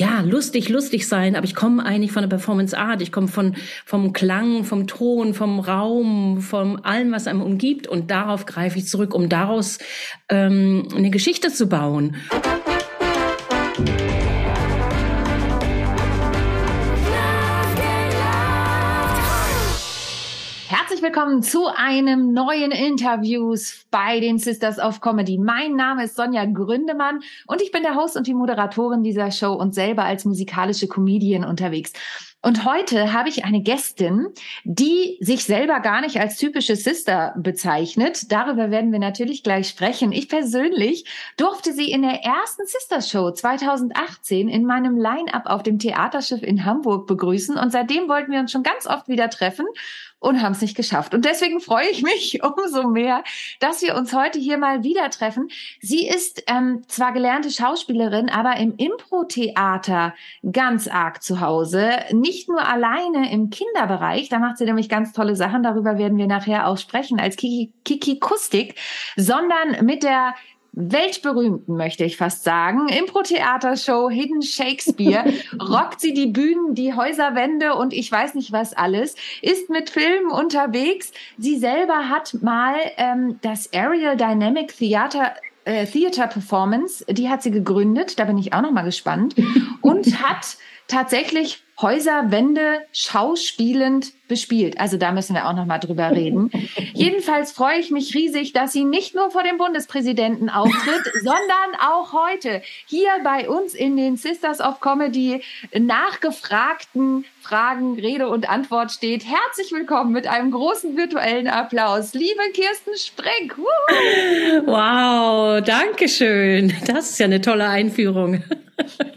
ja, lustig, lustig sein, aber ich komme eigentlich von der Performance Art, ich komme von, vom Klang, vom Ton, vom Raum, von allem, was einem umgibt und darauf greife ich zurück, um daraus ähm, eine Geschichte zu bauen. Herzlich willkommen zu einem neuen Interviews bei den Sisters of Comedy. Mein Name ist Sonja Gründemann und ich bin der Host und die Moderatorin dieser Show und selber als musikalische Comedian unterwegs. Und heute habe ich eine Gästin, die sich selber gar nicht als typische Sister bezeichnet. Darüber werden wir natürlich gleich sprechen. Ich persönlich durfte sie in der ersten Sister Show 2018 in meinem Line-up auf dem Theaterschiff in Hamburg begrüßen. Und seitdem wollten wir uns schon ganz oft wieder treffen und haben es nicht geschafft. Und deswegen freue ich mich umso mehr, dass wir uns heute hier mal wieder treffen. Sie ist ähm, zwar gelernte Schauspielerin, aber im Impro-Theater ganz arg zu Hause. Nicht nur alleine im Kinderbereich, da macht sie nämlich ganz tolle Sachen, darüber werden wir nachher auch sprechen, als Kiki, Kiki Kustik, sondern mit der weltberühmten, möchte ich fast sagen, Impro-Theatershow Hidden Shakespeare, rockt sie die Bühnen, die Häuserwände und ich weiß nicht was alles, ist mit Filmen unterwegs. Sie selber hat mal ähm, das Aerial Dynamic Theater äh, Theater Performance, die hat sie gegründet, da bin ich auch noch mal gespannt und hat tatsächlich Häuser, Wände schauspielend bespielt. Also da müssen wir auch noch mal drüber reden. Jedenfalls freue ich mich riesig, dass sie nicht nur vor dem Bundespräsidenten auftritt, sondern auch heute hier bei uns in den Sisters of Comedy nachgefragten Fragen Rede und Antwort steht. Herzlich willkommen mit einem großen virtuellen Applaus, liebe Kirsten Spreck. Wow, danke schön. Das ist ja eine tolle Einführung.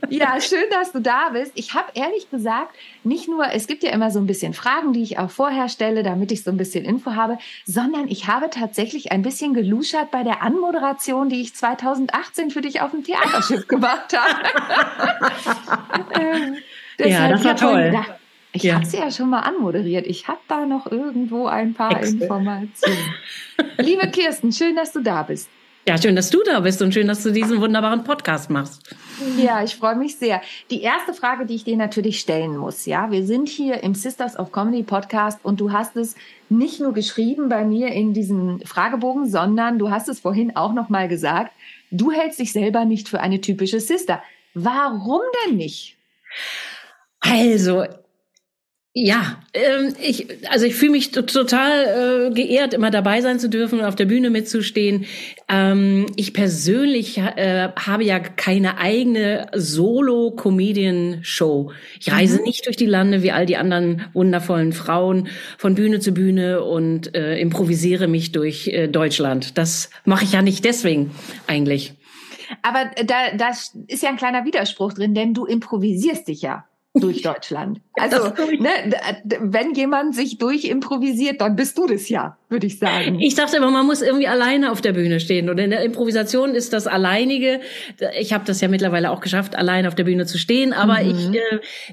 Ja, schön, dass du da bist. Ich habe ehrlich gesagt nicht nur, es gibt ja immer so ein bisschen Fragen, die ich auch vorher stelle, damit ich so ein bisschen Info habe, sondern ich habe tatsächlich ein bisschen geluschert bei der Anmoderation, die ich 2018 für dich auf dem Theaterschiff gemacht habe. ähm, ja, das war toll. Gedacht, ich ja. habe sie ja schon mal anmoderiert. Ich habe da noch irgendwo ein paar Excel. Informationen. Liebe Kirsten, schön, dass du da bist. Ja, schön, dass du da bist und schön, dass du diesen wunderbaren Podcast machst. Ja, ich freue mich sehr. Die erste Frage, die ich dir natürlich stellen muss, ja, wir sind hier im Sisters of Comedy Podcast und du hast es nicht nur geschrieben bei mir in diesem Fragebogen, sondern du hast es vorhin auch noch mal gesagt, du hältst dich selber nicht für eine typische Sister. Warum denn nicht? Also, ja, ähm, ich, also ich fühle mich total äh, geehrt, immer dabei sein zu dürfen und auf der Bühne mitzustehen. Ähm, ich persönlich äh, habe ja keine eigene Solo-Comedian-Show. Ich reise mhm. nicht durch die Lande wie all die anderen wundervollen Frauen von Bühne zu Bühne und äh, improvisiere mich durch äh, Deutschland. Das mache ich ja nicht deswegen eigentlich. Aber da, da ist ja ein kleiner Widerspruch drin, denn du improvisierst dich ja durch Deutschland. Also, ne, wenn jemand sich durchimprovisiert, dann bist du das ja, würde ich sagen. Ich dachte immer, man muss irgendwie alleine auf der Bühne stehen. Und in der Improvisation ist das alleinige. Ich habe das ja mittlerweile auch geschafft, allein auf der Bühne zu stehen. Aber mhm.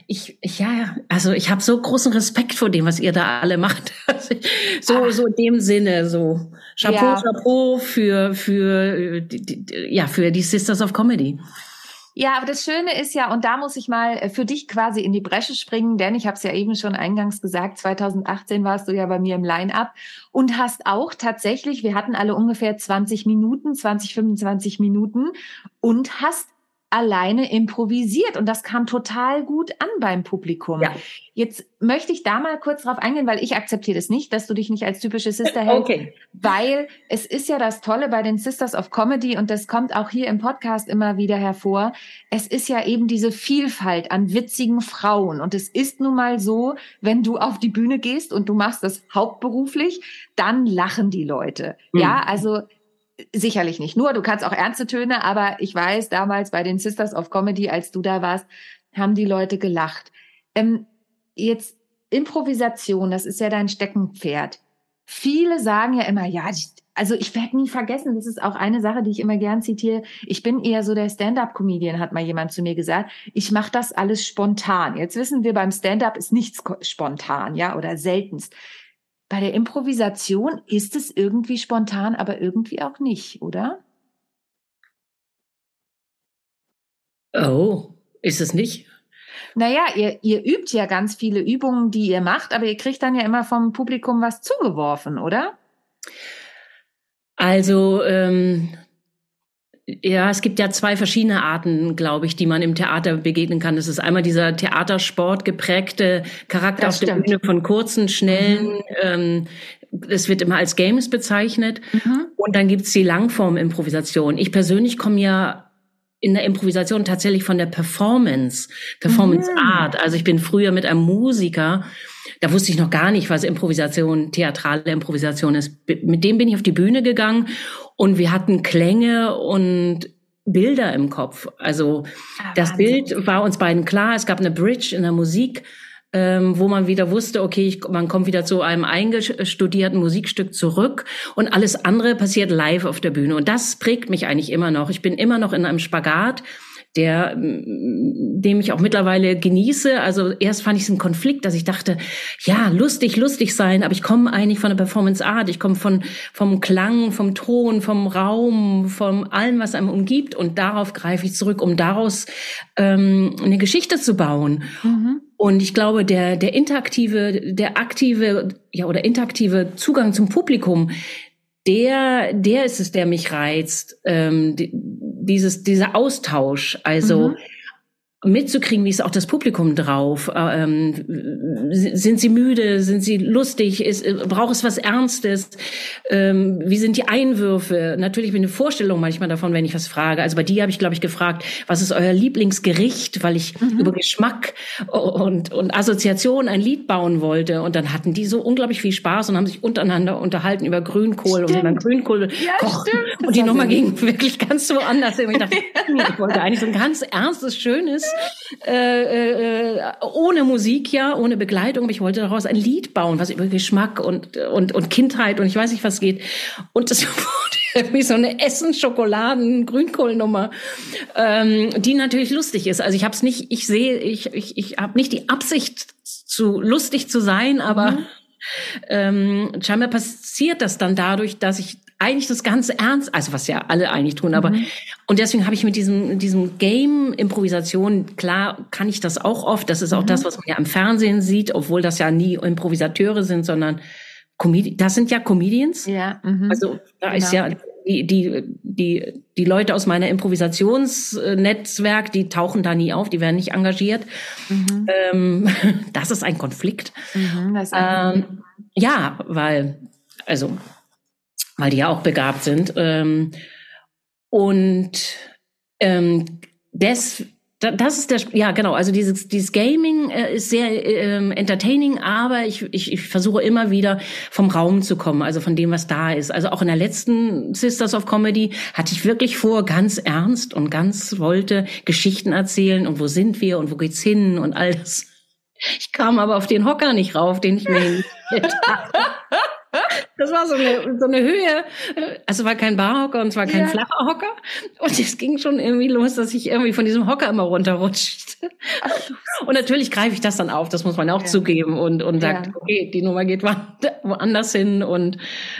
ich, äh, ich, ja, also ich habe so großen Respekt vor dem, was ihr da alle macht. so, Ach. so in dem Sinne, so Chapeau, ja. Chapeau für für äh, ja für die Sisters of Comedy. Ja, aber das Schöne ist ja, und da muss ich mal äh, für dich quasi in die Bresche springen, denn ich habe es ja eben schon eingangs gesagt, 2018 warst du ja bei mir im Line-up und hast auch tatsächlich, wir hatten alle ungefähr 20 Minuten, 20, 25 Minuten und hast alleine improvisiert und das kam total gut an beim Publikum. Ja. Jetzt möchte ich da mal kurz drauf eingehen, weil ich akzeptiere das nicht, dass du dich nicht als typische Sister hältst, okay. weil es ist ja das Tolle bei den Sisters of Comedy und das kommt auch hier im Podcast immer wieder hervor. Es ist ja eben diese Vielfalt an witzigen Frauen und es ist nun mal so, wenn du auf die Bühne gehst und du machst das hauptberuflich, dann lachen die Leute. Mhm. Ja, also sicherlich nicht nur, du kannst auch ernste Töne, aber ich weiß, damals bei den Sisters of Comedy, als du da warst, haben die Leute gelacht. Ähm, jetzt Improvisation, das ist ja dein Steckenpferd. Viele sagen ja immer, ja, also ich werde nie vergessen, das ist auch eine Sache, die ich immer gern zitiere. Ich bin eher so der Stand-up-Comedian, hat mal jemand zu mir gesagt. Ich mache das alles spontan. Jetzt wissen wir, beim Stand-up ist nichts spontan, ja, oder seltenst. Bei der Improvisation ist es irgendwie spontan, aber irgendwie auch nicht, oder? Oh, ist es nicht? Naja, ihr, ihr übt ja ganz viele Übungen, die ihr macht, aber ihr kriegt dann ja immer vom Publikum was zugeworfen, oder? Also ähm, ja, es gibt ja zwei verschiedene Arten, glaube ich, die man im Theater begegnen kann. Das ist einmal dieser Theatersport geprägte Charakter das auf stimmt. der Bühne von kurzen, schnellen, mhm. ähm, es wird immer als Games bezeichnet. Mhm. Und dann gibt's die Langform-Improvisation. Ich persönlich komme ja in der Improvisation tatsächlich von der Performance, Performance mhm. Art. Also ich bin früher mit einem Musiker, da wusste ich noch gar nicht, was Improvisation, theatrale Improvisation ist. Mit dem bin ich auf die Bühne gegangen und wir hatten Klänge und Bilder im Kopf. Also ah, das Bild war uns beiden klar. Es gab eine Bridge in der Musik ähm, wo man wieder wusste, okay, ich, man kommt wieder zu einem eingestudierten Musikstück zurück und alles andere passiert live auf der Bühne. Und das prägt mich eigentlich immer noch. Ich bin immer noch in einem Spagat der, dem ich auch mittlerweile genieße. Also erst fand ich es ein Konflikt, dass ich dachte, ja, lustig, lustig sein, aber ich komme eigentlich von der Performance Art, ich komme von, vom Klang, vom Ton, vom Raum, vom allem, was einem umgibt und darauf greife ich zurück, um daraus ähm, eine Geschichte zu bauen. Mhm. Und ich glaube, der, der interaktive, der aktive, ja, oder interaktive Zugang zum Publikum, der, der ist es, der mich reizt. Ähm, dieses, dieser Austausch. Also, mhm mitzukriegen, wie ist auch das Publikum drauf? Ähm, sind sie müde? Sind sie lustig? Ist, braucht es was Ernstes? Ähm, wie sind die Einwürfe? Natürlich bin eine Vorstellung manchmal davon, wenn ich was frage. Also bei dir habe ich, glaube ich, gefragt, was ist euer Lieblingsgericht? Weil ich mhm. über Geschmack und, und Assoziation ein Lied bauen wollte. Und dann hatten die so unglaublich viel Spaß und haben sich untereinander unterhalten über Grünkohl stimmt. und dann Grünkohl ja, kochen. Und die Nummer ging wirklich ganz so anders. Ich dachte, ich wollte eigentlich so ein ganz ernstes, schönes äh, äh, ohne Musik, ja, ohne Begleitung. Ich wollte daraus ein Lied bauen, was über Geschmack und, und, und Kindheit und ich weiß nicht, was geht. Und das wurde wie so eine Essen, Schokoladen, Grünkohlnummer, ähm, die natürlich lustig ist. Also ich habe es nicht, ich sehe, ich, ich, ich habe nicht die Absicht, zu lustig zu sein, aber mhm. ähm, scheinbar passiert das dann dadurch, dass ich eigentlich das Ganze ernst, also was ja alle eigentlich tun, aber mhm. und deswegen habe ich mit diesem diesem Game Improvisation klar kann ich das auch oft. Das ist auch mhm. das, was man ja im Fernsehen sieht, obwohl das ja nie Improvisateure sind, sondern Comedi das sind ja Comedians. Ja. Mhm. Also da genau. ist ja die, die, die, die Leute aus meiner Improvisationsnetzwerk, die tauchen da nie auf, die werden nicht engagiert. Mhm. Ähm, das ist ein Konflikt. Mhm, ist ein ähm, ja, weil, also weil die ja auch begabt sind. Ähm, und ähm, des, das ist der, ja genau, also dieses, dieses Gaming äh, ist sehr ähm, entertaining, aber ich, ich, ich versuche immer wieder vom Raum zu kommen, also von dem, was da ist. Also auch in der letzten Sisters of Comedy hatte ich wirklich vor, ganz ernst und ganz wollte Geschichten erzählen und wo sind wir und wo geht's hin und all das. Ich kam aber auf den Hocker nicht rauf, den ich mir hingestellt habe. Das war so eine, so eine Höhe. Also war kein Barhocker und es war kein ja. flacher Hocker. Und es ging schon irgendwie los, dass ich irgendwie von diesem Hocker immer runterrutscht. Und natürlich greife ich das dann auf, das muss man auch ja. zugeben und, und sagt, ja. okay, die Nummer geht woanders hin und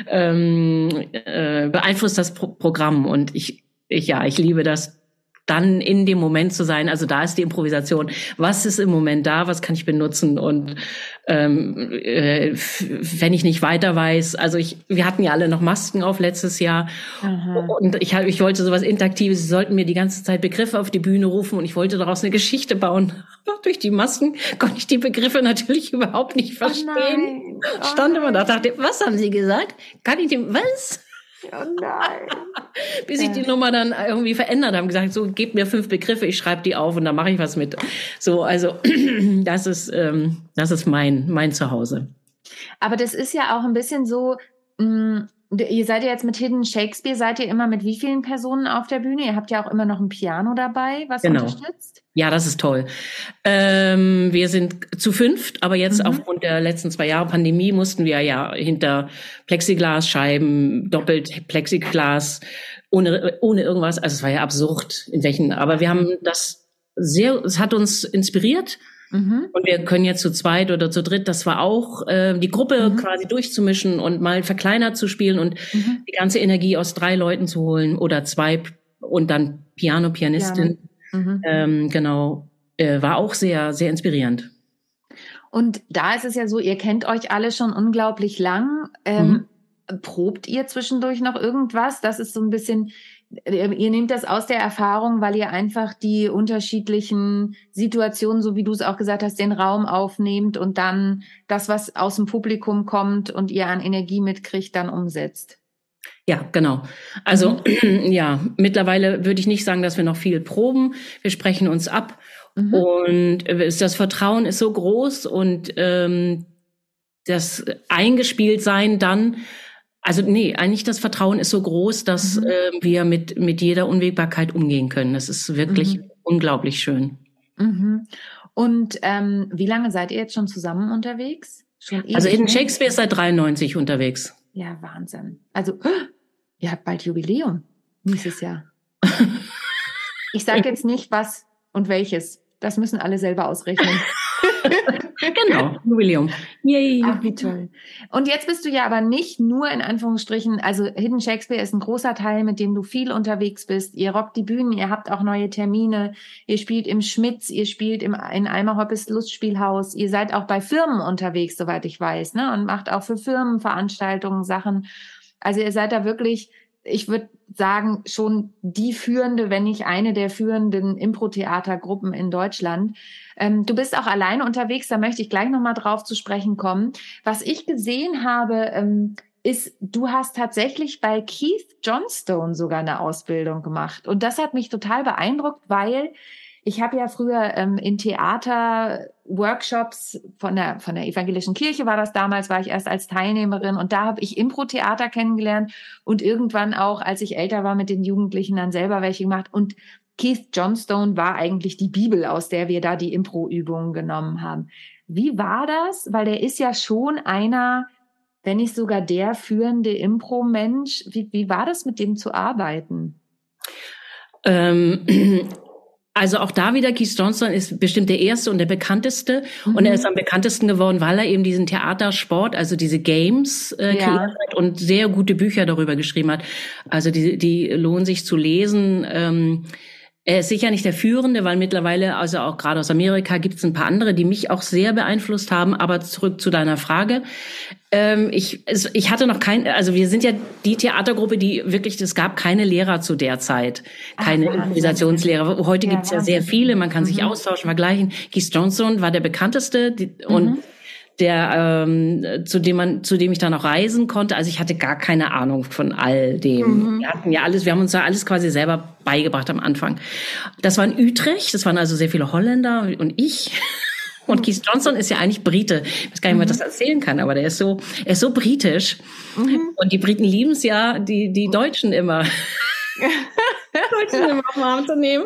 ähm, äh, beeinflusst das Pro Programm. Und ich, ich, ja, ich liebe das dann in dem Moment zu sein. Also da ist die Improvisation. Was ist im Moment da? Was kann ich benutzen? Und ähm, äh, wenn ich nicht weiter weiß, also ich, wir hatten ja alle noch Masken auf letztes Jahr Aha. und ich, ich wollte sowas Interaktives. Sie sollten mir die ganze Zeit Begriffe auf die Bühne rufen und ich wollte daraus eine Geschichte bauen. Aber durch die Masken konnte ich die Begriffe natürlich überhaupt nicht oh verstehen. Oh oh Stand immer da, dachte, was haben Sie gesagt? Kann ich dem was? Oh nein. Bis ich die Nummer dann irgendwie verändert habe, gesagt, so gebt mir fünf Begriffe, ich schreibe die auf und dann mache ich was mit. So, also das ist ähm, das ist mein mein Zuhause. Aber das ist ja auch ein bisschen so. Mh, mm, Ihr seid ja jetzt mit Hidden Shakespeare, seid ihr immer mit wie vielen Personen auf der Bühne? Ihr habt ja auch immer noch ein Piano dabei, was genau. unterstützt? Ja, das ist toll. Ähm, wir sind zu fünft, aber jetzt mhm. aufgrund der letzten zwei Jahre Pandemie mussten wir ja hinter Plexiglasscheiben, doppelt Plexiglas, ohne, ohne irgendwas. Also es war ja absurd, in welchen, aber wir haben das sehr, es hat uns inspiriert Mhm. Und wir können jetzt zu zweit oder zu dritt, das war auch äh, die Gruppe mhm. quasi durchzumischen und mal verkleinert zu spielen und mhm. die ganze Energie aus drei Leuten zu holen oder zwei und dann Piano, Pianistin. Mhm. Ähm, genau. äh, war auch sehr, sehr inspirierend. Und da ist es ja so, ihr kennt euch alle schon unglaublich lang. Ähm, mhm. Probt ihr zwischendurch noch irgendwas? Das ist so ein bisschen, ihr nehmt das aus der Erfahrung, weil ihr einfach die unterschiedlichen Situationen, so wie du es auch gesagt hast, den Raum aufnehmt und dann das, was aus dem Publikum kommt und ihr an Energie mitkriegt, dann umsetzt. Ja, genau. Also mhm. ja, mittlerweile würde ich nicht sagen, dass wir noch viel proben. Wir sprechen uns ab mhm. und das Vertrauen ist so groß und ähm, das Eingespieltsein dann also nee, eigentlich das Vertrauen ist so groß, dass mhm. äh, wir mit, mit jeder Unwägbarkeit umgehen können. Das ist wirklich mhm. unglaublich schön. Mhm. Und ähm, wie lange seid ihr jetzt schon zusammen unterwegs? Schon also in Shakespeare ist seit 93 unterwegs. Ja, Wahnsinn. Also, ihr habt bald Jubiläum nächstes Jahr. ich sage jetzt nicht was und welches. Das müssen alle selber ausrechnen. genau, Jubiläum. Yay. Ach, wie toll. Und jetzt bist du ja aber nicht nur in Anführungsstrichen, also Hidden Shakespeare ist ein großer Teil, mit dem du viel unterwegs bist. Ihr rockt die Bühnen, ihr habt auch neue Termine, ihr spielt im Schmitz, ihr spielt im, in Eimer Hoppes Lustspielhaus, ihr seid auch bei Firmen unterwegs, soweit ich weiß, ne? Und macht auch für Firmen Veranstaltungen, Sachen. Also ihr seid da wirklich ich würde sagen, schon die führende, wenn nicht eine der führenden Impro-Theatergruppen in Deutschland. Ähm, du bist auch alleine unterwegs, da möchte ich gleich nochmal drauf zu sprechen kommen. Was ich gesehen habe, ähm, ist, du hast tatsächlich bei Keith Johnstone sogar eine Ausbildung gemacht. Und das hat mich total beeindruckt, weil ich habe ja früher ähm, in Theater Workshops von der von der evangelischen Kirche war das damals, war ich erst als Teilnehmerin und da habe ich Impro-Theater kennengelernt und irgendwann auch, als ich älter war, mit den Jugendlichen dann selber welche gemacht und Keith Johnstone war eigentlich die Bibel, aus der wir da die Impro-Übungen genommen haben. Wie war das? Weil der ist ja schon einer, wenn nicht sogar der führende Impro-Mensch. Wie, wie war das, mit dem zu arbeiten? Ähm, also auch da wieder, Keith Johnston ist bestimmt der erste und der bekannteste. Mhm. Und er ist am bekanntesten geworden, weil er eben diesen Theatersport, also diese Games äh, ja. kreiert hat und sehr gute Bücher darüber geschrieben hat. Also die, die lohnen sich zu lesen. Ähm, er ist sicher nicht der Führende, weil mittlerweile, also auch gerade aus Amerika, gibt es ein paar andere, die mich auch sehr beeinflusst haben. Aber zurück zu deiner Frage. Ähm, ich, ich hatte noch kein, also wir sind ja die Theatergruppe, die wirklich, es gab keine Lehrer zu der Zeit, keine Ach, Improvisationslehrer. Heute ja, gibt es ja sehr viele, man kann mhm. sich austauschen, vergleichen. Keith Johnson war der bekannteste die, mhm. Der ähm, zu dem man zu dem ich dann auch reisen konnte. Also ich hatte gar keine Ahnung von all dem. Mhm. Wir hatten ja alles, wir haben uns ja alles quasi selber beigebracht am Anfang. Das war in Utrecht, das waren also sehr viele Holländer und ich. Und Keith Johnson ist ja eigentlich Brite. Ich weiß gar nicht, ob man das erzählen kann, aber der ist so, er ist so britisch. Mhm. Und die Briten lieben es ja, die, die Deutschen immer. Deutschen immer auf den Arm zu nehmen.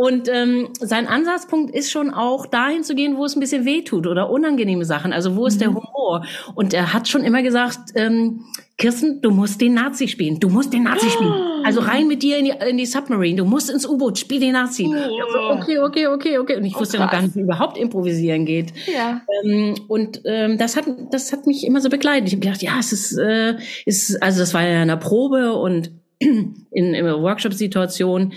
Und ähm, sein Ansatzpunkt ist schon auch dahin zu gehen, wo es ein bisschen weh tut oder unangenehme Sachen. Also wo ist mhm. der Humor? Und er hat schon immer gesagt, ähm, Kirsten, du musst den Nazi spielen. Du musst den Nazi spielen. Also rein mit dir in die, in die Submarine. Du musst ins U-Boot, spiel den Nazi. Oh. Okay, okay, okay, okay. Und ich oh, wusste noch gar nicht, wie überhaupt improvisieren geht. Ja. Ähm, und ähm, das hat das hat mich immer so begleitet. Ich habe gedacht, ja, es ist, äh, ist also das war ja in einer Probe und in, in Workshop-Situation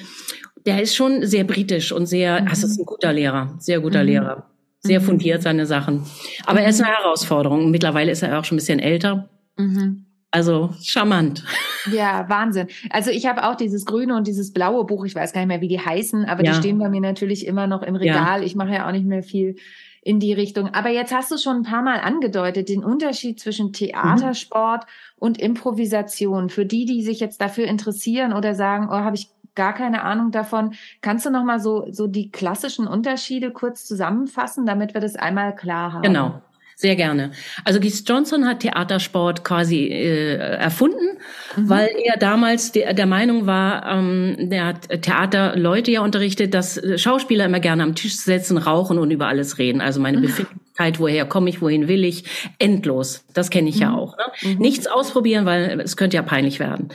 der ist schon sehr britisch und sehr, mhm. also ist ein guter Lehrer, sehr guter mhm. Lehrer. Sehr mhm. fundiert seine Sachen. Aber mhm. er ist eine Herausforderung. Mittlerweile ist er auch schon ein bisschen älter. Mhm. Also charmant. Ja, Wahnsinn. Also ich habe auch dieses grüne und dieses blaue Buch, ich weiß gar nicht mehr, wie die heißen, aber ja. die stehen bei mir natürlich immer noch im Regal. Ja. Ich mache ja auch nicht mehr viel in die Richtung. Aber jetzt hast du schon ein paar Mal angedeutet, den Unterschied zwischen Theatersport mhm. und Improvisation. Für die, die sich jetzt dafür interessieren oder sagen, oh, habe ich gar keine Ahnung davon. Kannst du noch mal so, so die klassischen Unterschiede kurz zusammenfassen, damit wir das einmal klar haben? Genau. Sehr gerne. Also Keith Johnson hat Theatersport quasi äh, erfunden, mhm. weil er damals der, der Meinung war, ähm, der hat Theaterleute ja unterrichtet, dass Schauspieler immer gerne am Tisch sitzen, rauchen und über alles reden. Also meine mhm. Befindlichkeit, woher komme ich, wohin will ich, endlos. Das kenne ich mhm. ja auch. Ne? Mhm. Nichts ausprobieren, weil es könnte ja peinlich werden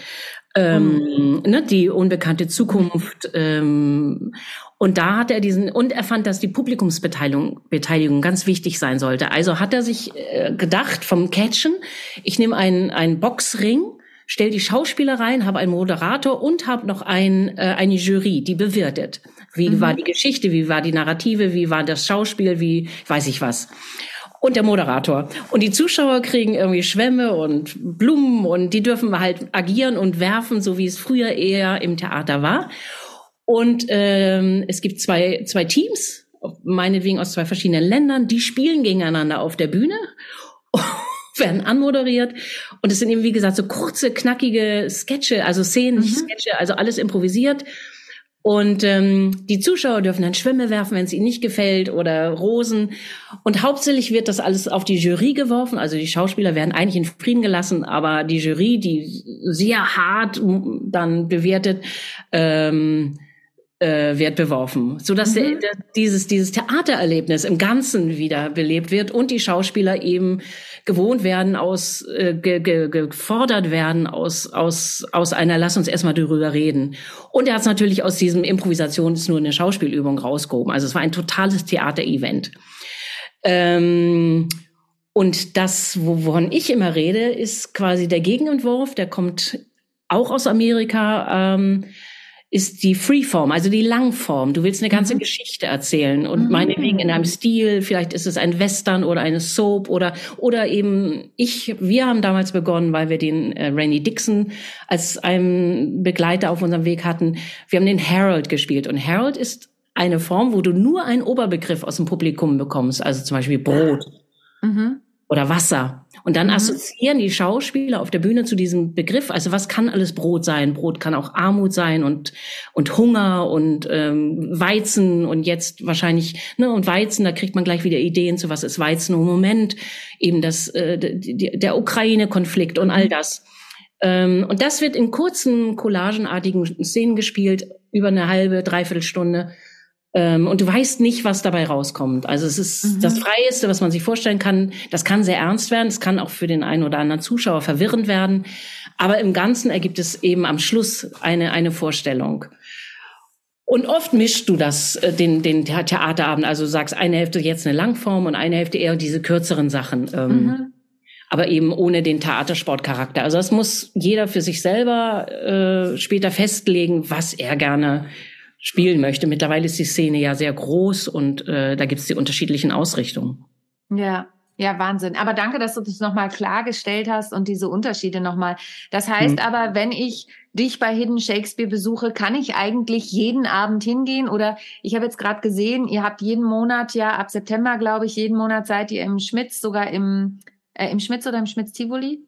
ähm, mhm. ne, die unbekannte Zukunft. Ähm, und da hat er diesen, und er fand, dass die Publikumsbeteiligung Beteiligung ganz wichtig sein sollte. Also hat er sich äh, gedacht vom Catchen, ich nehme einen, einen Boxring, stell die Schauspieler rein, habe einen Moderator und habe noch ein, äh, eine Jury, die bewirtet. Wie mhm. war die Geschichte? Wie war die Narrative? Wie war das Schauspiel? Wie weiß ich was? Und der Moderator. Und die Zuschauer kriegen irgendwie Schwämme und Blumen und die dürfen halt agieren und werfen, so wie es früher eher im Theater war. Und ähm, es gibt zwei, zwei Teams, meinetwegen aus zwei verschiedenen Ländern, die spielen gegeneinander auf der Bühne. werden anmoderiert und es sind eben wie gesagt so kurze knackige Sketche, also Szenen, mhm. Sketche, also alles improvisiert und ähm, die Zuschauer dürfen dann Schwämme werfen, wenn es ihnen nicht gefällt oder Rosen. Und hauptsächlich wird das alles auf die Jury geworfen. Also die Schauspieler werden eigentlich in Frieden gelassen, aber die Jury, die sehr hart dann bewertet, ähm, äh, wird beworfen, so dass mhm. der, dieses dieses Theatererlebnis im Ganzen wieder belebt wird und die Schauspieler eben gewohnt werden aus äh, ge, ge, gefordert werden aus aus aus einer lass uns erstmal darüber reden. Und er hat es natürlich aus diesem Improvisation ist nur eine Schauspielübung rausgehoben. Also es war ein totales Theaterevent. Ähm, und das wovon ich immer rede ist quasi der Gegenentwurf der kommt auch aus Amerika ähm, ist die Freeform, also die Langform. Du willst eine ganze mhm. Geschichte erzählen und mhm. meinetwegen in einem Stil, vielleicht ist es ein Western oder eine Soap oder oder eben ich, wir haben damals begonnen, weil wir den äh, Rainy Dixon als einen Begleiter auf unserem Weg hatten. Wir haben den Harold gespielt und Harold ist eine Form, wo du nur einen Oberbegriff aus dem Publikum bekommst, also zum Beispiel Brot. Mhm oder Wasser. Und dann mhm. assoziieren die Schauspieler auf der Bühne zu diesem Begriff. Also was kann alles Brot sein? Brot kann auch Armut sein und und Hunger und ähm, Weizen und jetzt wahrscheinlich ne und Weizen. Da kriegt man gleich wieder Ideen zu was ist Weizen im Moment eben das äh, der Ukraine-Konflikt und all mhm. das. Ähm, und das wird in kurzen collagenartigen Szenen gespielt über eine halbe dreiviertel Stunde ähm, und du weißt nicht, was dabei rauskommt. Also es ist mhm. das Freieste, was man sich vorstellen kann. Das kann sehr ernst werden. Es kann auch für den einen oder anderen Zuschauer verwirrend werden. Aber im Ganzen ergibt es eben am Schluss eine, eine Vorstellung. Und oft mischst du das, äh, den, den Theaterabend, also sagst eine Hälfte jetzt eine Langform und eine Hälfte eher diese kürzeren Sachen. Ähm, mhm. Aber eben ohne den Theatersportcharakter. Also das muss jeder für sich selber äh, später festlegen, was er gerne spielen möchte. Mittlerweile ist die Szene ja sehr groß und äh, da gibt es die unterschiedlichen Ausrichtungen. Ja, ja, Wahnsinn. Aber danke, dass du das nochmal klargestellt hast und diese Unterschiede nochmal. Das heißt hm. aber, wenn ich dich bei Hidden Shakespeare besuche, kann ich eigentlich jeden Abend hingehen? Oder ich habe jetzt gerade gesehen, ihr habt jeden Monat, ja, ab September, glaube ich, jeden Monat seid ihr im Schmitz, sogar im, äh, im Schmitz oder im Schmitz-Tivoli?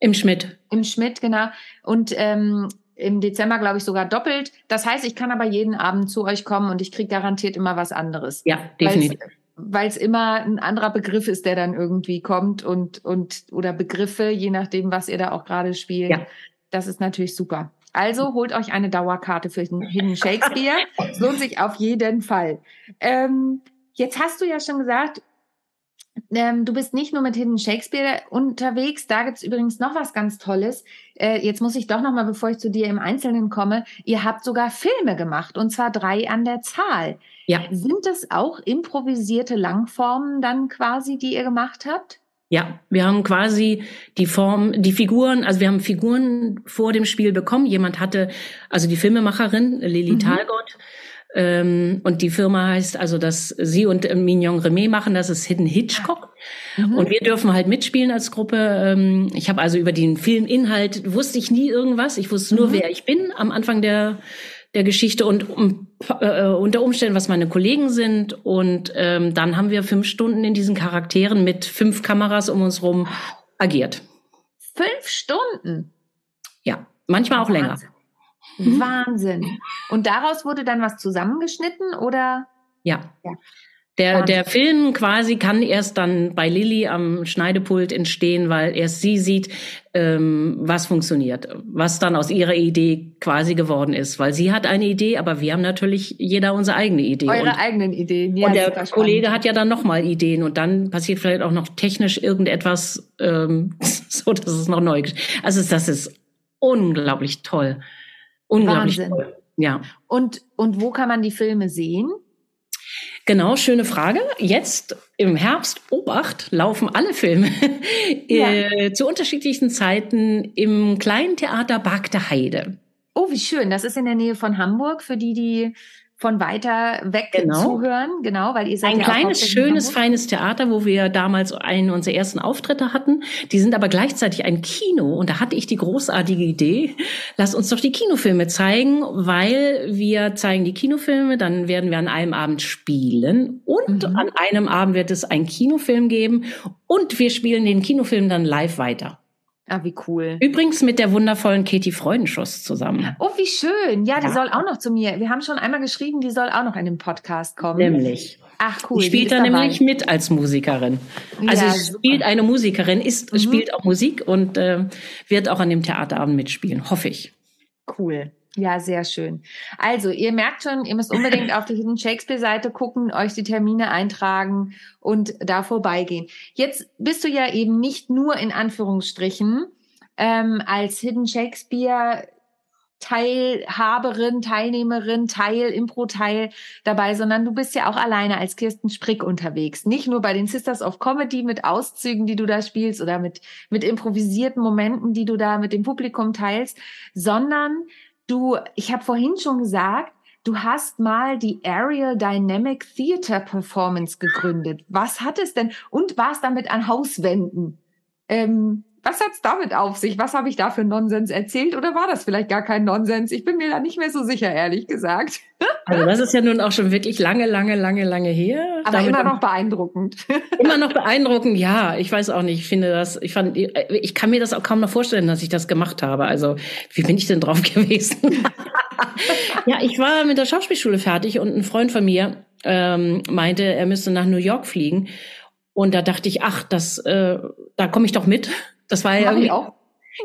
Im Schmidt. Im Schmidt, genau. Und ähm, im Dezember, glaube ich, sogar doppelt. Das heißt, ich kann aber jeden Abend zu euch kommen und ich kriege garantiert immer was anderes. Ja, definitiv. Weil es immer ein anderer Begriff ist, der dann irgendwie kommt und, und oder Begriffe, je nachdem, was ihr da auch gerade spielt. Ja. Das ist natürlich super. Also holt euch eine Dauerkarte für Hidden Shakespeare. Es lohnt sich auf jeden Fall. Ähm, jetzt hast du ja schon gesagt, ähm, du bist nicht nur mit Hidden Shakespeare unterwegs, da gibt's übrigens noch was ganz Tolles. Äh, jetzt muss ich doch noch mal, bevor ich zu dir im Einzelnen komme, ihr habt sogar Filme gemacht und zwar drei an der Zahl. Ja. Sind das auch improvisierte Langformen dann quasi, die ihr gemacht habt? Ja, wir haben quasi die Form, die Figuren, also wir haben Figuren vor dem Spiel bekommen. Jemand hatte, also die Filmemacherin Lili mhm. Talgott, ähm, und die Firma heißt also, dass sie und Mignon Remé machen, das ist Hidden Hitchcock. Mhm. Und wir dürfen halt mitspielen als Gruppe. Ähm, ich habe also über den Filminhalt wusste ich nie irgendwas. Ich wusste nur, mhm. wer ich bin am Anfang der der Geschichte und um, äh, unter Umständen, was meine Kollegen sind. Und ähm, dann haben wir fünf Stunden in diesen Charakteren mit fünf Kameras um uns rum agiert. Fünf Stunden? Ja, manchmal auch Wahnsinn. Mhm. Wahnsinn. Und daraus wurde dann was zusammengeschnitten oder? Ja. ja. Der, der Film quasi kann erst dann bei Lilly am Schneidepult entstehen, weil erst sie sieht, ähm, was funktioniert, was dann aus ihrer Idee quasi geworden ist. Weil sie hat eine Idee, aber wir haben natürlich jeder unsere eigene Idee. Eure und, eigenen Ideen, ja. Und der Kollege hat ja dann nochmal Ideen und dann passiert vielleicht auch noch technisch irgendetwas, ähm, so dass es noch neu. Also das ist unglaublich toll. Unglaublich Wahnsinn. toll. Ja. Und, und wo kann man die Filme sehen? Genau, schöne Frage. Jetzt im Herbst, Obacht, laufen alle Filme ja. äh, zu unterschiedlichen Zeiten im kleinen Theater Barkte Heide. Oh, wie schön. Das ist in der Nähe von Hamburg, für die, die von weiter weg Genau. zuhören, genau, weil ihr seid Ein ja kleines, schönes, feines Theater, wo wir damals einen unserer ersten Auftritte hatten. Die sind aber gleichzeitig ein Kino. Und da hatte ich die großartige Idee, lass uns doch die Kinofilme zeigen, weil wir zeigen die Kinofilme, dann werden wir an einem Abend spielen und Mhm. an einem Abend wird es einen Kinofilm geben und wir spielen den Kinofilm dann live weiter. Ah, wie cool. Übrigens mit der wundervollen Katie Freudenschuss zusammen. Oh, wie schön. Ja, die Ja. soll auch noch zu mir. Wir haben schon einmal geschrieben, die soll auch noch in den Podcast kommen. Nämlich. Ach, cool. Die spielt ist da dabei. nämlich mit als Musikerin. Also Ja, super. spielt eine Musikerin, ist, Mhm. spielt auch Musik und äh, wird auch an dem Theaterabend mitspielen, hoffe ich. Cool. Ja, sehr schön. Also, ihr merkt schon, ihr müsst unbedingt auf die Hidden Shakespeare-Seite gucken, euch die Termine eintragen und da vorbeigehen. Jetzt bist du ja eben nicht nur in Anführungsstrichen ähm, als Hidden Shakespeare Teilhaberin, Teilnehmerin, Teil, Impro-Teil dabei, sondern du bist ja auch alleine als Kirsten Sprick unterwegs. Nicht nur bei den Sisters of Comedy mit Auszügen, die du da spielst oder mit, mit improvisierten Momenten, die du da mit dem Publikum teilst, sondern du, ich habe vorhin schon gesagt, du hast mal die Aerial Dynamic Theater Performance gegründet. Was hat es denn? Und warst damit an Hauswänden. Ähm, was hat's damit auf sich? Was habe ich da für Nonsens erzählt? Oder war das vielleicht gar kein Nonsens? Ich bin mir da nicht mehr so sicher, ehrlich gesagt. Also das ist ja nun auch schon wirklich lange, lange, lange, lange her. Aber Damit immer noch beeindruckend. immer noch beeindruckend. Ja, ich weiß auch nicht. Ich finde das, ich fand, ich kann mir das auch kaum noch vorstellen, dass ich das gemacht habe. Also wie bin ich denn drauf gewesen? ja, ich war mit der Schauspielschule fertig und ein Freund von mir ähm, meinte, er müsste nach New York fliegen. Und da dachte ich, ach, das, äh, da komme ich doch mit. Das war ja irgendwie, auch.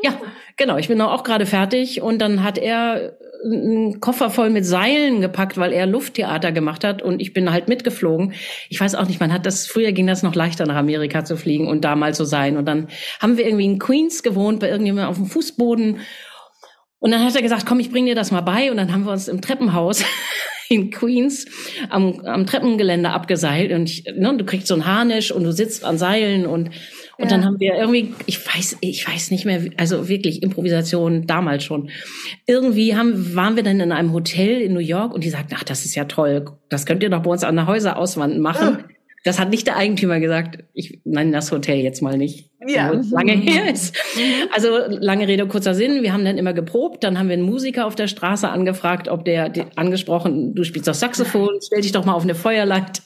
ja, genau. Ich bin auch gerade fertig und dann hat er einen Koffer voll mit Seilen gepackt, weil er Lufttheater gemacht hat und ich bin halt mitgeflogen. Ich weiß auch nicht, man hat das früher ging das noch leichter nach Amerika zu fliegen und da mal zu sein und dann haben wir irgendwie in Queens gewohnt bei irgendjemandem auf dem Fußboden und dann hat er gesagt, komm, ich bring dir das mal bei und dann haben wir uns im Treppenhaus in Queens am, am Treppengeländer abgeseilt und ich, ne, du kriegst so ein Harnisch und du sitzt an Seilen und und Ja. dann haben wir irgendwie, ich weiß, ich weiß nicht mehr, also wirklich Improvisation damals schon. Irgendwie haben, waren wir dann in einem Hotel in New York und die sagten, ach, das ist ja toll, das könnt ihr doch bei uns an der Häuserauswand machen. Das hat nicht der Eigentümer gesagt. Ich nenne das Hotel jetzt mal nicht. Ja. lange her ist. Also lange Rede, kurzer Sinn. Wir haben dann immer geprobt. Dann haben wir einen Musiker auf der Straße angefragt, ob der, angesprochen, du spielst doch Saxophon, stell dich doch mal auf eine Feuerleiter.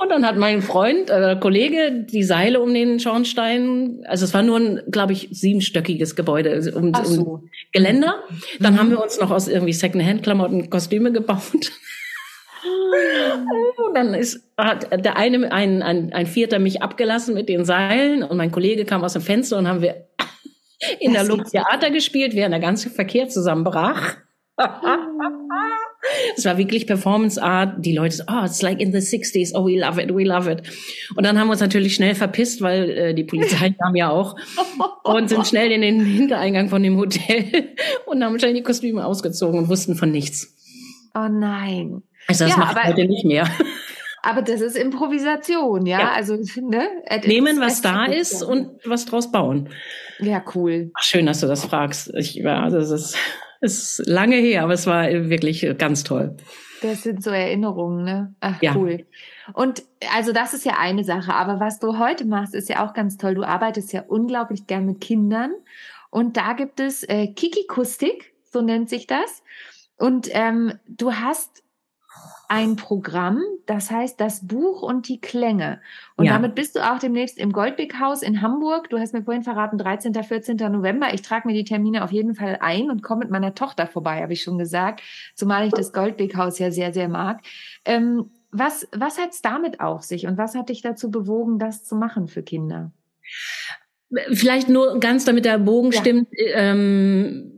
Und dann hat mein Freund, äh, Kollege, die Seile um den Schornstein, also es war nur ein, glaube ich, siebenstöckiges Gebäude, also um, Ach um so. Geländer. Dann haben wir uns noch aus irgendwie Secondhand-Klamotten Kostüme gebaut. Und dann ist, hat der eine, ein, ein, ein Vierter mich abgelassen mit den Seilen und mein Kollege kam aus dem Fenster und haben wir in Das der Luft Theater gespielt, während der ganze Verkehr zusammenbrach. Es war wirklich Performance Art. Die Leute so, oh, it's like in the 60s. Oh, we love it, we love it. Und dann haben wir uns natürlich schnell verpisst, weil äh, die Polizei kam ja auch und sind schnell in den Hintereingang von dem Hotel und haben schnell die Kostüme ausgezogen und wussten von nichts. Oh nein. Also das Ja, macht heute nicht mehr. Aber das ist Improvisation, ja? Ja. Also, ne? Nehmen, was da ist- und was draus bauen. Ja, cool. Ach, schön, dass du das fragst. Ich, ja, es ist, ist lange her, aber es war wirklich ganz toll. Das sind so Erinnerungen, ne? Ach, Ja. cool. Und also das ist ja eine Sache, aber was du heute machst, ist ja auch ganz toll. Du arbeitest ja unglaublich gern mit Kindern und da gibt es äh, Kikikustik, so nennt sich das. Und ähm, du hast ein Programm, das heißt das Buch und die Klänge. Und Ja. damit bist du auch demnächst im Goldbeck-Haus in Hamburg. Du hast mir vorhin verraten, 13., 14. November. Ich trage mir die Termine auf jeden Fall ein und komme mit meiner Tochter vorbei, habe ich schon gesagt. Zumal ich das Goldbeck-Haus ja sehr, sehr mag. Ähm, was was hat es damit auf sich und was hat dich dazu bewogen, das zu machen für Kinder? Vielleicht nur ganz, damit der Bogen Ja. stimmt. Ähm,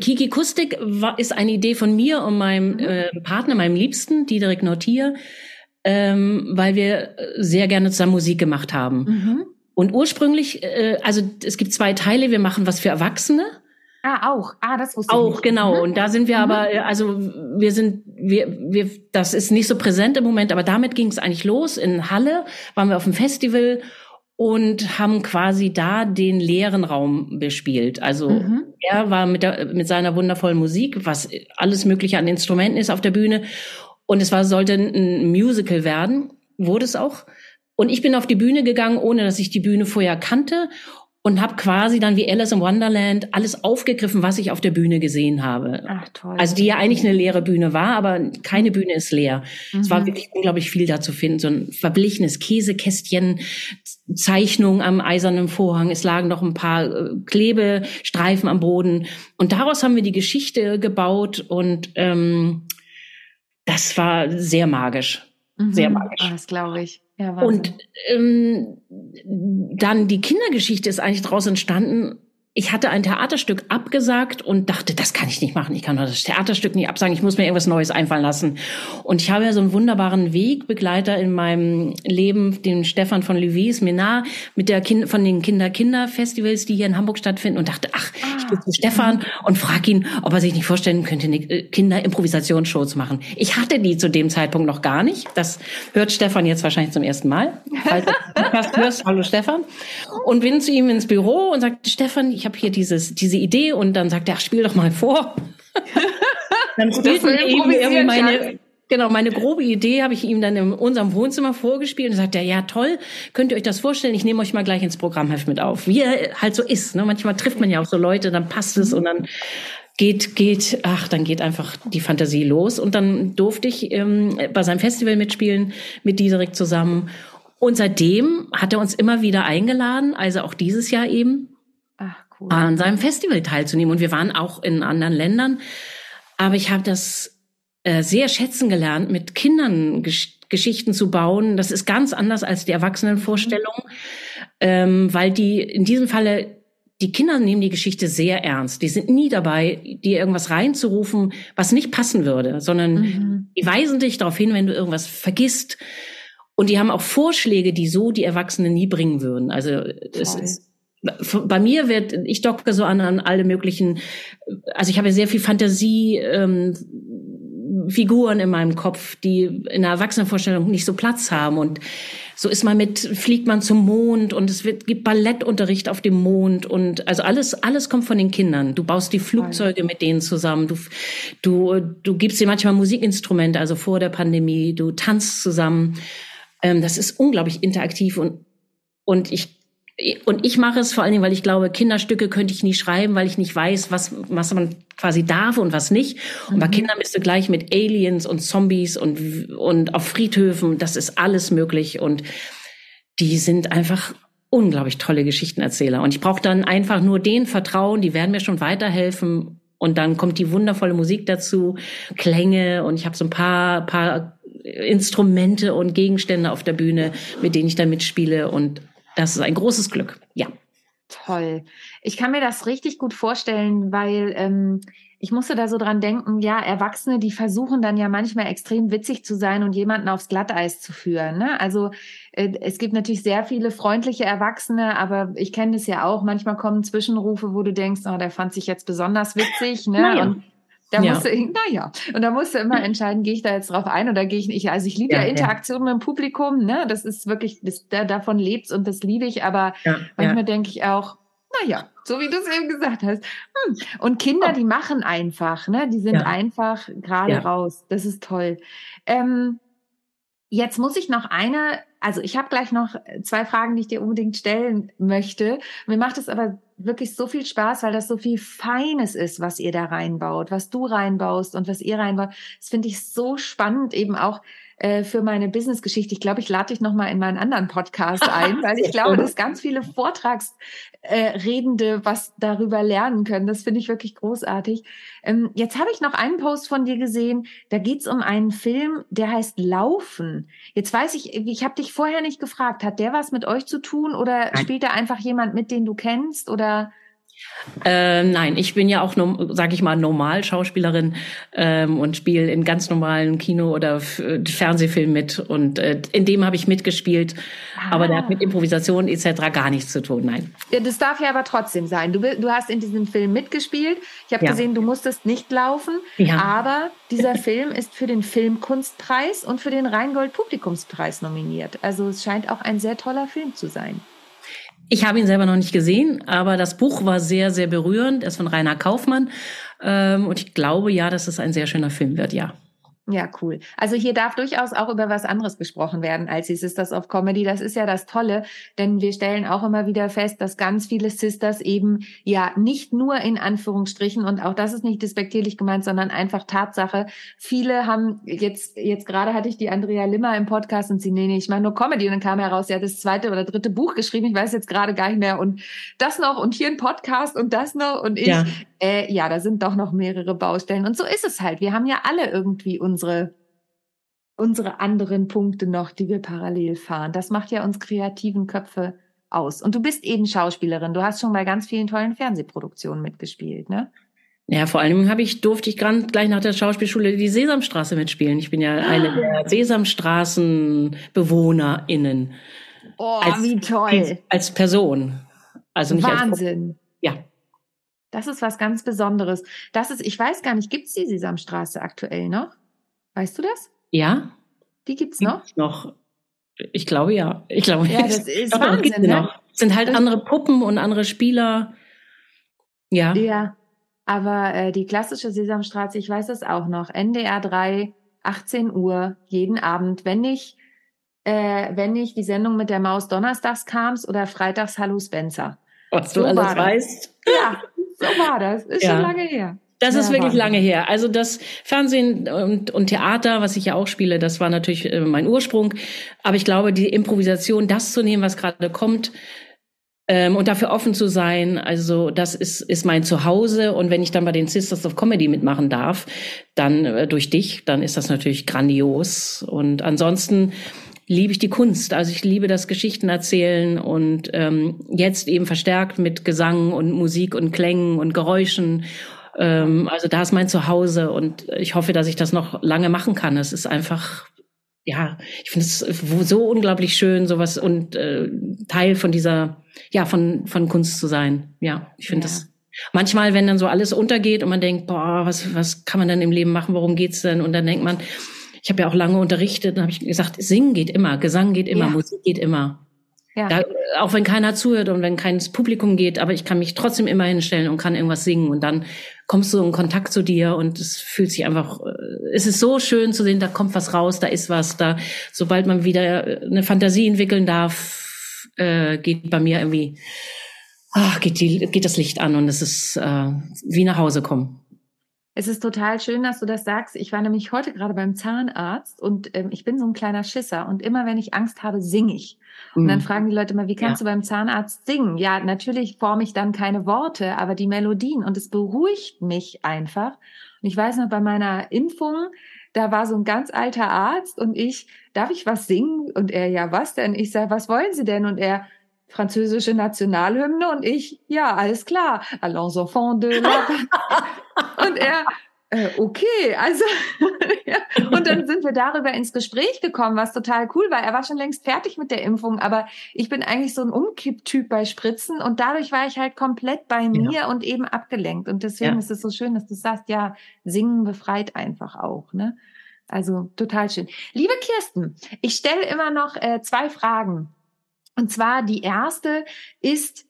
Kiki Kustik war, ist eine Idee von mir und meinem Mhm. äh, Partner, meinem Liebsten, Diederik Nortier, ähm, weil wir sehr gerne zusammen Musik gemacht haben. Mhm. Und ursprünglich, äh, also es gibt zwei Teile. Wir machen was für Erwachsene. Ah, auch. Ah, das wusste ich Auch genau. Mhm. Und da sind wir Mhm. aber, äh, also wir sind, wir, wir, das ist nicht so präsent im Moment, aber damit ging es eigentlich los. In Halle waren wir auf dem Festival und haben quasi da den leeren Raum bespielt. Also mhm. er war mit, der, mit seiner wundervollen Musik, was alles Mögliche an Instrumenten ist auf der Bühne. Und es war, sollte ein Musical werden, wurde es auch. Und ich bin auf die Bühne gegangen, ohne dass ich die Bühne vorher kannte und habe quasi dann wie Alice in Wonderland alles aufgegriffen, was ich auf der Bühne gesehen habe. Ach toll. Also die ja eigentlich eine leere Bühne war, aber keine Bühne ist leer. Mhm. Es war mhm. wirklich unglaublich viel da zu finden, so ein verblichenes Käsekästchen, Zeichnung am eisernen Vorhang, es lagen noch ein paar äh, Klebestreifen am Boden und daraus haben wir die Geschichte gebaut und ähm, das war sehr magisch, mhm. sehr magisch. Ah, das glaube ich. Ja, und ähm, dann die Kindergeschichte ist eigentlich daraus entstanden, ich hatte ein Theaterstück abgesagt und dachte, das kann ich nicht machen. Ich kann das Theaterstück nicht absagen. Ich muss mir irgendwas Neues einfallen lassen. Und ich habe ja so einen wunderbaren Wegbegleiter in meinem Leben, den Stefan von Levis Minar, mit der kind von den Kinder-Kinder-Festivals, die hier in Hamburg stattfinden und dachte, ach, ah. ich gehe zu Stefan und frage ihn, ob er sich nicht vorstellen könnte, äh, Kinder-Improvisationsshow zu machen. Ich hatte die zu dem Zeitpunkt noch gar nicht. Das hört Stefan jetzt wahrscheinlich zum ersten Mal. Falls du hörst, hallo Stefan. Und bin zu ihm ins Büro und sagte, Stefan, ich habe hier dieses, diese Idee und dann sagt er, ach, spiel doch mal vor. dann spielt er eben irgendwie meine, genau, meine grobe Idee habe ich ihm dann in unserem Wohnzimmer vorgespielt und sagt er, ja toll, könnt ihr euch das vorstellen? Ich nehme euch mal gleich ins Programmheft mit auf. Wie er halt so ist. Ne? Manchmal trifft man ja auch so Leute, dann passt es und dann geht, geht, ach, dann geht einfach die Fantasie los. Und dann durfte ich ähm, bei seinem Festival mitspielen mit Diederik zusammen. Und seitdem hat er uns immer wieder eingeladen, also auch dieses Jahr eben cool. an seinem Festival teilzunehmen. Und wir waren auch in anderen Ländern. Aber ich habe das äh, sehr schätzen gelernt, mit Kindern Gesch Geschichten zu bauen. Das ist ganz anders als die Erwachsenenvorstellung, ähm, weil die in diesem Falle die Kinder nehmen die Geschichte sehr ernst. Die sind nie dabei, dir irgendwas reinzurufen, was nicht passen würde, sondern mhm. die weisen dich darauf hin, wenn du irgendwas vergisst. Und die haben auch Vorschläge, die so die Erwachsenen nie bringen würden. Also es ist bei mir wird, ich docke so an, an alle möglichen, also ich habe sehr viel Fantasie, ähm, Figuren in meinem Kopf, die in der Erwachsenenvorstellung nicht so Platz haben und so ist man mit, fliegt man zum Mond und es wird, gibt Ballettunterricht auf dem Mond und also alles, alles kommt von den Kindern. Du baust die Flugzeuge mit denen zusammen. Du, du, du gibst dir manchmal Musikinstrumente, also vor der Pandemie. Du tanzt zusammen. Ähm, das ist unglaublich interaktiv und, und ich und ich mache es vor allen Dingen, weil ich glaube, Kinderstücke könnte ich nie schreiben, weil ich nicht weiß, was, was man quasi darf und was nicht. Und mhm. bei Kindern bist du gleich mit Aliens und Zombies und, und auf Friedhöfen. Das ist alles möglich. Und die sind einfach unglaublich tolle Geschichtenerzähler. Und ich brauche dann einfach nur den Vertrauen, die werden mir schon weiterhelfen. Und dann kommt die wundervolle Musik dazu, Klänge und ich habe so ein paar, paar Instrumente und Gegenstände auf der Bühne, mit denen ich da mitspiele und das ist ein großes Glück, ja. Toll. Ich kann mir das richtig gut vorstellen, weil ähm, ich musste da so dran denken, ja, Erwachsene, die versuchen dann ja manchmal extrem witzig zu sein und jemanden aufs Glatteis zu führen. Ne? Also äh, es gibt natürlich sehr viele freundliche Erwachsene, aber ich kenne es ja auch. Manchmal kommen Zwischenrufe, wo du denkst, oh, der fand sich jetzt besonders witzig. Ne? Ja. Und da ja. musste ich, naja, und da musste immer entscheiden, gehe ich da jetzt drauf ein oder gehe ich nicht. Also ich liebe ja, ja Interaktion ja. mit dem Publikum, ne? Das ist wirklich, das, da, davon lebt's und das liebe ich, aber manchmal denke ich auch, naja, so wie du es eben gesagt hast. Hm. Und Kinder, die machen einfach, ne? Die sind einfach gerade raus. Das ist toll. Ähm, Jetzt muss ich noch eine, also ich habe gleich noch zwei Fragen, die ich dir unbedingt stellen möchte. Mir macht es aber wirklich so viel Spaß, weil das so viel Feines ist, was ihr da reinbaut, was du reinbaust und was ihr reinbaut. Das finde ich so spannend, eben auch äh, für meine Business-Geschichte. Ich glaube, ich lade dich nochmal in meinen anderen Podcast ein, weil ich glaube, dass ganz viele Vortragsredende äh, was darüber lernen können. Das finde ich wirklich großartig. Ähm, jetzt habe ich noch einen Post von dir gesehen. Da geht es um einen Film, der heißt Laufen. Jetzt weiß ich, ich habe dich vorher nicht gefragt, hat der was mit euch zu tun oder Nein. spielt da einfach jemand mit, den du kennst oder? Äh, nein, ich bin ja auch, sage ich mal, normal Schauspielerin ähm, und spiele in ganz normalen Kino- oder äh, Fernsehfilmen mit. Und äh, in dem habe ich mitgespielt. Ah. Aber der hat mit Improvisation etc. gar nichts zu tun, nein. Ja, das darf ja aber trotzdem sein. Du, du hast in diesem Film mitgespielt. Ich habe ja. gesehen, du musstest nicht laufen. Ja. Aber dieser Film ist für den Filmkunstpreis und für den Rheingold Publikumspreis nominiert. Also es scheint auch ein sehr toller Film zu sein. Ich habe ihn selber noch nicht gesehen, aber das Buch war sehr, sehr berührend. Er ist von Rainer Kaufmann. Ähm, und ich glaube ja, dass es ein sehr schöner Film wird, ja. Ja, cool. Also hier darf durchaus auch über was anderes gesprochen werden als die Sisters of Comedy. Das ist ja das Tolle, denn wir stellen auch immer wieder fest, dass ganz viele Sisters eben ja nicht nur in Anführungsstrichen und auch das ist nicht despektierlich gemeint, sondern einfach Tatsache. Viele haben jetzt jetzt gerade hatte ich die Andrea Limmer im Podcast und sie nee, nee, ich meine nur Comedy und dann kam heraus, sie hat das zweite oder dritte Buch geschrieben, ich weiß jetzt gerade gar nicht mehr und das noch und hier ein Podcast und das noch und ich ja, äh, ja da sind doch noch mehrere Baustellen und so ist es halt. Wir haben ja alle irgendwie unsere, unsere anderen Punkte noch, die wir parallel fahren. Das macht ja uns kreativen Köpfe aus. Und du bist eben Schauspielerin. Du hast schon bei ganz vielen tollen Fernsehproduktionen mitgespielt, ne? Ja, vor allem habe ich, durfte ich ganz gleich nach der Schauspielschule die Sesamstraße mitspielen. Ich bin ja ah. eine der SesamstraßenbewohnerInnen. Oh, als, wie toll. Als Person. Also nicht Wahnsinn. Das ist was ganz Besonderes. Das ist, ich weiß gar nicht, gibt es die Sesamstraße aktuell noch? Weißt du das? Ja. Die gibt's noch? Gibt's noch. Ich glaube ja. Ich glaube ja. Das ist glaube, Wahnsinn, ne? noch. Es sind halt das andere Puppen und andere Spieler. Ja. Ja. Aber äh, die klassische Sesamstraße, ich weiß das auch noch. NDR 3, 18 Uhr, jeden Abend, wenn ich, äh, wenn ich die Sendung mit der Maus donnerstags kam's oder freitags Hallo Spencer. Was so du alles weißt. Ja, so war das. Ist ja. schon lange her. Das ja, ist wirklich Wahnsinn. lange her. Also das Fernsehen und, und Theater, was ich ja auch spiele, das war natürlich äh, mein Ursprung. Aber ich glaube, die Improvisation, das zu nehmen, was gerade kommt, ähm, und dafür offen zu sein, also das ist, ist mein Zuhause. Und wenn ich dann bei den Sisters of Comedy mitmachen darf, dann äh, durch dich, dann ist das natürlich grandios. Und ansonsten liebe ich die Kunst. Also ich liebe das Geschichten erzählen und ähm, jetzt eben verstärkt mit Gesang und Musik und Klängen und Geräuschen. Ähm, also da ist mein Zuhause und ich hoffe, dass ich das noch lange machen kann. Es ist einfach ja, ich finde es so unglaublich schön, sowas und äh, Teil von dieser, ja, von von Kunst zu sein. Ja, ich finde ja. das manchmal, wenn dann so alles untergeht und man denkt, boah, was was kann man denn im Leben machen? Worum geht's denn? Und dann denkt man, ich habe ja auch lange unterrichtet, dann habe ich gesagt, singen geht immer, Gesang geht immer, ja. Musik geht immer. Ja. Da, auch wenn keiner zuhört und wenn keines Publikum geht, aber ich kann mich trotzdem immer hinstellen und kann irgendwas singen und dann kommst du in Kontakt zu dir und es fühlt sich einfach, äh, es ist so schön zu sehen, da kommt was raus, da ist was, da, sobald man wieder eine Fantasie entwickeln darf, äh, geht bei mir irgendwie, ach, geht, die, geht das Licht an und es ist äh, wie nach Hause kommen. Es ist total schön, dass du das sagst. Ich war nämlich heute gerade beim Zahnarzt und ähm, ich bin so ein kleiner Schisser und immer wenn ich Angst habe, singe ich. Und mhm. dann fragen die Leute mal, wie kannst ja. du beim Zahnarzt singen? Ja, natürlich forme ich dann keine Worte, aber die Melodien und es beruhigt mich einfach. Und ich weiß noch, bei meiner Impfung, da war so ein ganz alter Arzt und ich, darf ich was singen? Und er, ja, was denn? Ich sage, was wollen Sie denn? Und er, französische Nationalhymne und ich, ja, alles klar, Allons enfants de la... und er, äh, okay, also ja. und dann sind wir darüber ins Gespräch gekommen, was total cool war. Er war schon längst fertig mit der Impfung, aber ich bin eigentlich so ein Umkipptyp bei Spritzen und dadurch war ich halt komplett bei mir ja. und eben abgelenkt und deswegen ja. ist es so schön, dass du sagst, ja, singen befreit einfach auch, ne? Also total schön. Liebe Kirsten, ich stelle immer noch äh, zwei Fragen und zwar die erste ist,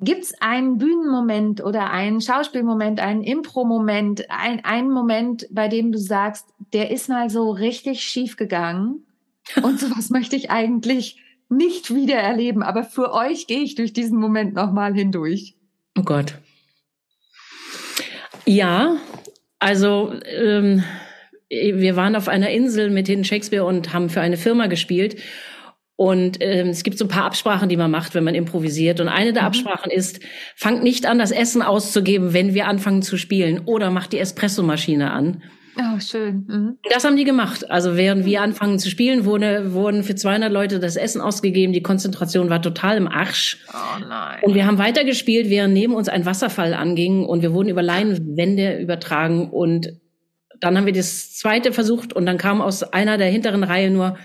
gibt es einen Bühnenmoment oder einen Schauspielmoment, einen Impro-Moment, ein, einen Moment, bei dem du sagst, der ist mal so richtig schief gegangen und sowas möchte ich eigentlich nicht wieder erleben, aber für euch gehe ich durch diesen Moment nochmal hindurch. Oh Gott. Ja, also ähm, wir waren auf einer Insel mit den Shakespeare und haben für eine Firma gespielt und ähm, es gibt so ein paar Absprachen, die man macht, wenn man improvisiert. Und eine der mhm. Absprachen ist, fangt nicht an, das Essen auszugeben, wenn wir anfangen zu spielen. Oder macht die Espressomaschine an. Oh, schön. Mhm. Das haben die gemacht. Also während wir anfangen zu spielen, wurde, wurden für 200 Leute das Essen ausgegeben. Die Konzentration war total im Arsch. Oh nein. Und wir haben weitergespielt, während neben uns ein Wasserfall anging. Und wir wurden über Leinwände übertragen. Und dann haben wir das zweite versucht. Und dann kam aus einer der hinteren Reihe nur,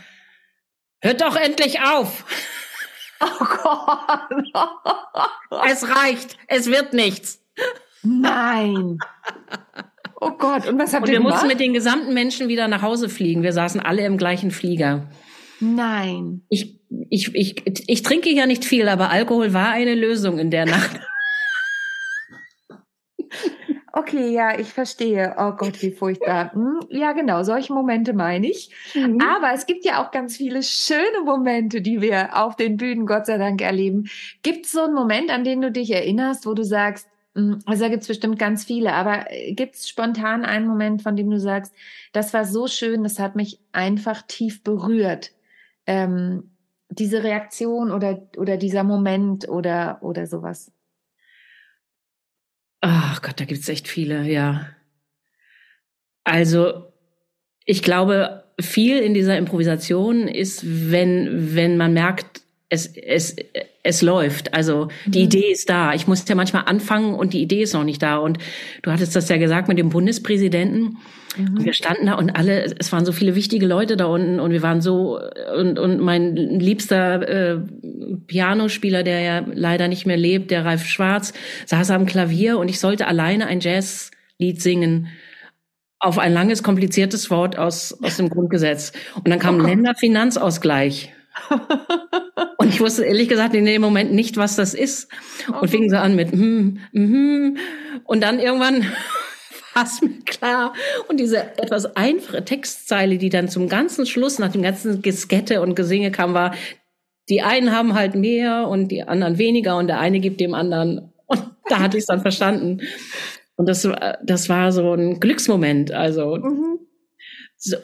Hört doch endlich auf! Oh Gott! es reicht, es wird nichts. Nein. Oh Gott, und was habt und ihr wir gemacht? mussten mit den gesamten Menschen wieder nach Hause fliegen. Wir saßen alle im gleichen Flieger. Nein. Ich, ich, ich, ich trinke ja nicht viel, aber Alkohol war eine Lösung in der Nacht. Okay, ja, ich verstehe. Oh Gott, wie furchtbar. Hm, ja, genau, solche Momente meine ich. Mhm. Aber es gibt ja auch ganz viele schöne Momente, die wir auf den Bühnen Gott sei Dank erleben. Gibt es so einen Moment, an den du dich erinnerst, wo du sagst, hm, also da gibt es bestimmt ganz viele, aber äh, gibt es spontan einen Moment, von dem du sagst, das war so schön, das hat mich einfach tief berührt. Ähm, diese Reaktion oder, oder dieser Moment oder, oder sowas. Ach Gott, da gibt's echt viele, ja. Also, ich glaube, viel in dieser Improvisation ist, wenn, wenn man merkt, es, es, es läuft. Also die mhm. Idee ist da. Ich muss ja manchmal anfangen und die Idee ist noch nicht da. Und du hattest das ja gesagt mit dem Bundespräsidenten. Mhm. Wir standen da und alle, es waren so viele wichtige Leute da unten und wir waren so und und mein liebster äh, Pianospieler, der ja leider nicht mehr lebt, der Ralf Schwarz, saß am Klavier und ich sollte alleine ein Jazzlied singen auf ein langes kompliziertes Wort aus aus dem Grundgesetz und dann kam oh. Länderfinanzausgleich und ich wusste ehrlich gesagt in dem Moment nicht, was das ist. Und fing so an mit hm, hm. Und dann irgendwann war es mir klar. Und diese etwas einfache Textzeile, die dann zum ganzen Schluss nach dem ganzen Geskette und Gesinge kam, war, die einen haben halt mehr und die anderen weniger und der eine gibt dem anderen. Und da hatte ich es dann verstanden. Und das, das war so ein Glücksmoment. Also mhm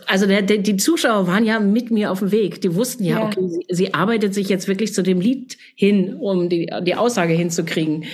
also der, der, die Zuschauer waren ja mit mir auf dem Weg. Die wussten ja, ja. okay, sie, sie, arbeitet sich jetzt wirklich zu dem Lied hin, um die, die Aussage hinzukriegen.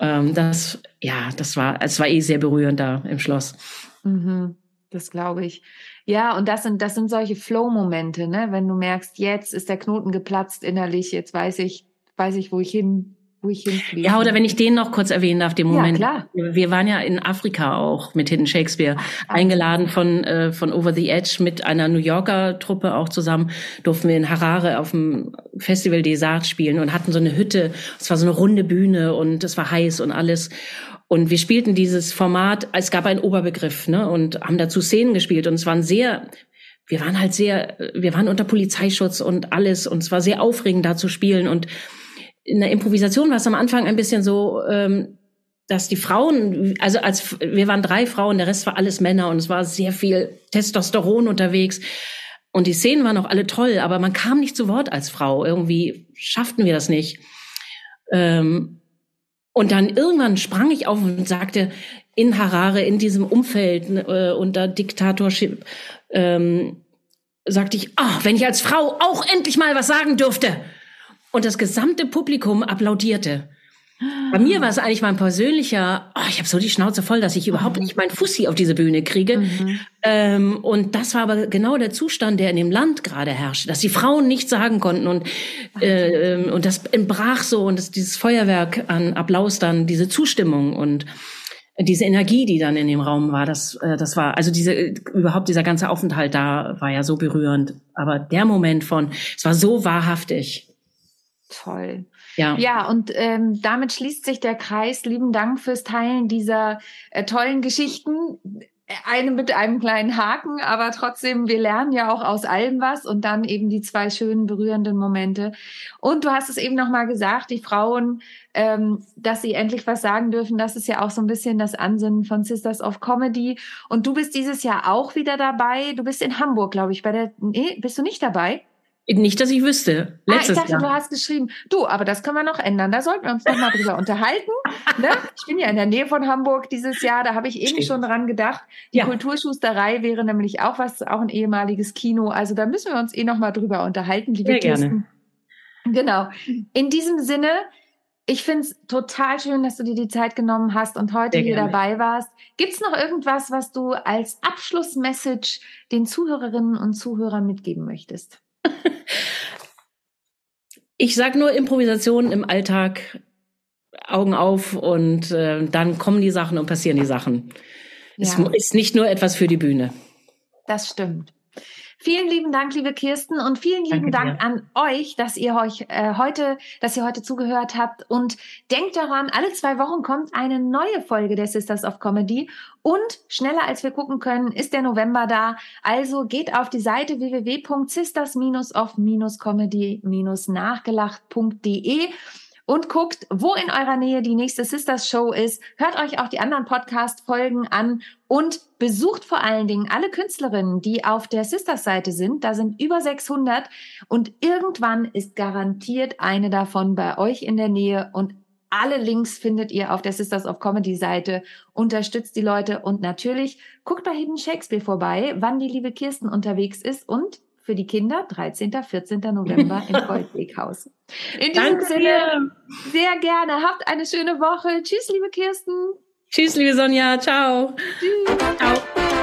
Ähm, das, ja, das war, es war eh sehr berührend da im Schloss. Mhm, das glaube ich. Ja, und das sind, das sind solche Flow-Momente, ne? Wenn du merkst, jetzt ist der Knoten geplatzt innerlich, jetzt weiß ich, weiß ich, wo ich hin wo ich hinfliege. Ja, oder wenn ich den noch kurz erwähnen darf, den Moment. Ja, klar. Wir waren ja in Afrika auch mit Hidden Shakespeare Ach, eingeladen von, äh, von Over the Edge mit einer New Yorker Truppe auch zusammen. Durften wir in Harare auf dem Festival des Arts spielen und hatten so eine Hütte. Es war so eine runde Bühne und es war heiß und alles. Und wir spielten dieses Format, es gab einen Oberbegriff, ne, und haben dazu Szenen gespielt und es waren sehr wir waren halt sehr, wir waren unter Polizeischutz und alles und es war sehr aufregend da zu spielen und in der Improvisation war es am Anfang ein bisschen so, ähm, dass die Frauen, also als wir waren drei Frauen, der Rest war alles Männer und es war sehr viel Testosteron unterwegs. Und die Szenen waren auch alle toll, aber man kam nicht zu Wort als Frau. Irgendwie schafften wir das nicht. Ähm, und dann irgendwann sprang ich auf und sagte, in Harare, in diesem Umfeld äh, unter Diktatorship, ähm, sagte ich, ah, wenn ich als Frau auch endlich mal was sagen dürfte. Und das gesamte Publikum applaudierte. Bei mir war es eigentlich mein persönlicher, oh, ich habe so die Schnauze voll, dass ich überhaupt mhm. nicht meinen Fussi auf diese Bühne kriege. Mhm. Ähm, und das war aber genau der Zustand, der in dem Land gerade herrschte, dass die Frauen nichts sagen konnten und äh, ähm, und das entbrach so und das, dieses Feuerwerk an Applaus dann, diese Zustimmung und diese Energie, die dann in dem Raum war, das, äh, das war, also diese, überhaupt dieser ganze Aufenthalt da war ja so berührend. Aber der Moment von, es war so wahrhaftig. Toll. Ja. Ja, und ähm, damit schließt sich der Kreis. Lieben Dank fürs Teilen dieser äh, tollen Geschichten. Eine mit einem kleinen Haken, aber trotzdem, wir lernen ja auch aus allem was und dann eben die zwei schönen, berührenden Momente. Und du hast es eben nochmal gesagt, die Frauen, ähm, dass sie endlich was sagen dürfen, das ist ja auch so ein bisschen das Ansinnen von Sisters of Comedy. Und du bist dieses Jahr auch wieder dabei. Du bist in Hamburg, glaube ich, bei der, nee, bist du nicht dabei? Nicht, dass ich wüsste. Letztes ah, ich dachte, Jahr. du hast geschrieben. Du, aber das können wir noch ändern. Da sollten wir uns noch mal drüber unterhalten. Ne? Ich bin ja in der Nähe von Hamburg dieses Jahr. Da habe ich eben Stimmt. schon dran gedacht. Die ja. Kulturschusterei wäre nämlich auch was, auch ein ehemaliges Kino. Also da müssen wir uns eh noch mal drüber unterhalten, liebe Sehr gerne. Genau. In diesem Sinne, ich finde es total schön, dass du dir die Zeit genommen hast und heute Sehr hier gerne. dabei warst. Gibt es noch irgendwas, was du als Abschlussmessage den Zuhörerinnen und Zuhörern mitgeben möchtest? ich sag nur Improvisation im Alltag, Augen auf und äh, dann kommen die Sachen und passieren die Sachen. Ja. Es ist nicht nur etwas für die Bühne. Das stimmt. Vielen lieben Dank, liebe Kirsten, und vielen lieben Danke Dank dir. an euch, dass ihr euch äh, heute, dass ihr heute zugehört habt. Und denkt daran, alle zwei Wochen kommt eine neue Folge der Sisters of Comedy. Und schneller als wir gucken können, ist der November da. Also geht auf die Seite www.sisters-of-comedy-nachgelacht.de und guckt, wo in eurer Nähe die nächste Sisters Show ist. Hört euch auch die anderen Podcast-Folgen an und besucht vor allen Dingen alle Künstlerinnen, die auf der Sisters Seite sind. Da sind über 600 und irgendwann ist garantiert eine davon bei euch in der Nähe und alle Links findet ihr auf der Sisters of Comedy Seite. Unterstützt die Leute und natürlich guckt bei Hidden Shakespeare vorbei, wann die liebe Kirsten unterwegs ist und für die Kinder 13. 14. November im Goldweghaus. In diesem Danke Sinne, sehr gerne. Habt eine schöne Woche. Tschüss, liebe Kirsten. Tschüss, liebe Sonja. Ciao. Tschüss. Ciao.